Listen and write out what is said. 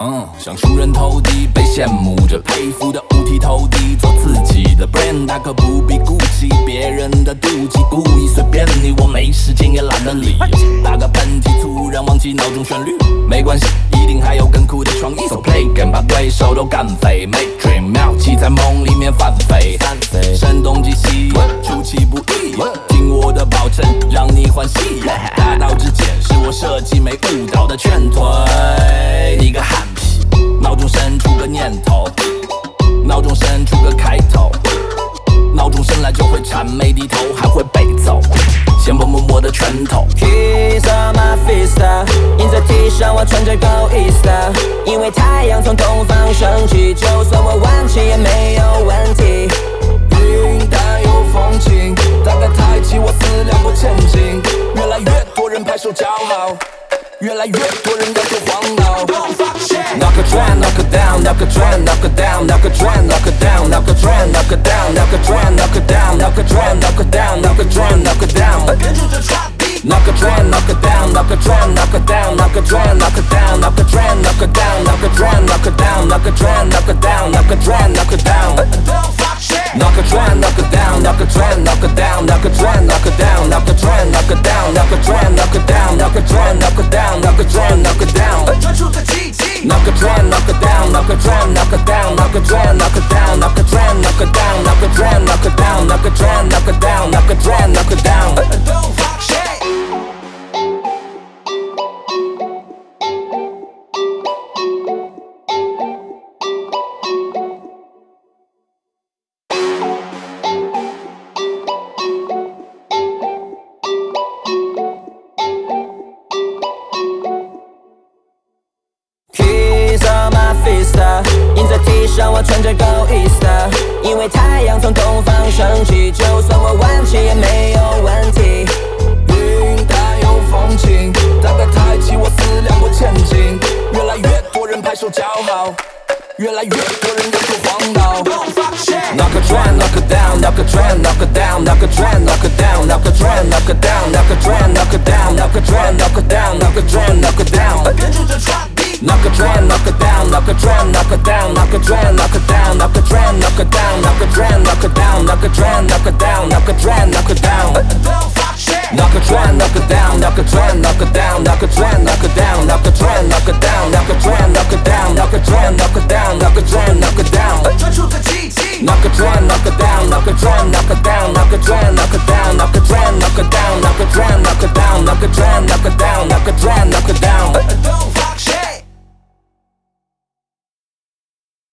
嗯，想熟人投敌，被羡慕着，佩服的五体投地，做自己的 brand，大可不必顾及别人的妒忌，故意随便你，我没时间也懒得理。打个喷嚏，突然忘记脑中旋律，没关系，一定还有更酷的创意。So play game，把对手都干废，make dream，妙计在。还会被揍，先摸摸我的拳头。Kiss on my fist，印在 T 上我穿着 Go East，因为太阳从东方升起，就算我晚起也没有问题。云淡有风轻，大概抬起我思量过前进，越来越多人拍手叫好，越来越多人要求荒闹。Knock a down, a down, a a drown, knock her down, knock her drown, knock her down, knock her drown, knock her down, knock her drown, knock her down, knock her drown, knock her down, knock her drown, knock her down. Knock her drown, knock her down, knock her drown, knock her down, knock her drown, knock her down, knock her drown, knock her down, knock her drown, knock her down, knock her drown, knock her down, knock her drown, knock her down. Knock her drown, knock her down, knock her drown, knock her down, knock her drown, knock her down, knock her drown, knock her down. 印在 T 上我穿着 Go East，因为太阳从东方升起，就算我晚起也没有问题。云淡有风轻，大概抬起我思量过前进，越来越多人拍手叫好，越来越多人要求荒闹。Knock a trend, knock it down, knock a trend, knock it down, knock a trend, knock it down, knock a trend, knock it down, knock a trend, knock her down, knock it down, knock her down, knock it down. Knock her down, knock it down, knock her down, knock it down, knock her down, knock it down, knock her down, knock it down, knock her down, knock it down, knock her down, knock it down, knock her down, knock it down. Knock her down, knock it down, knock her down, knock it down, knock her down, knock it down, knock her down, knock it down, knock her down, knock it down, knock her down, knock it down, knock her down.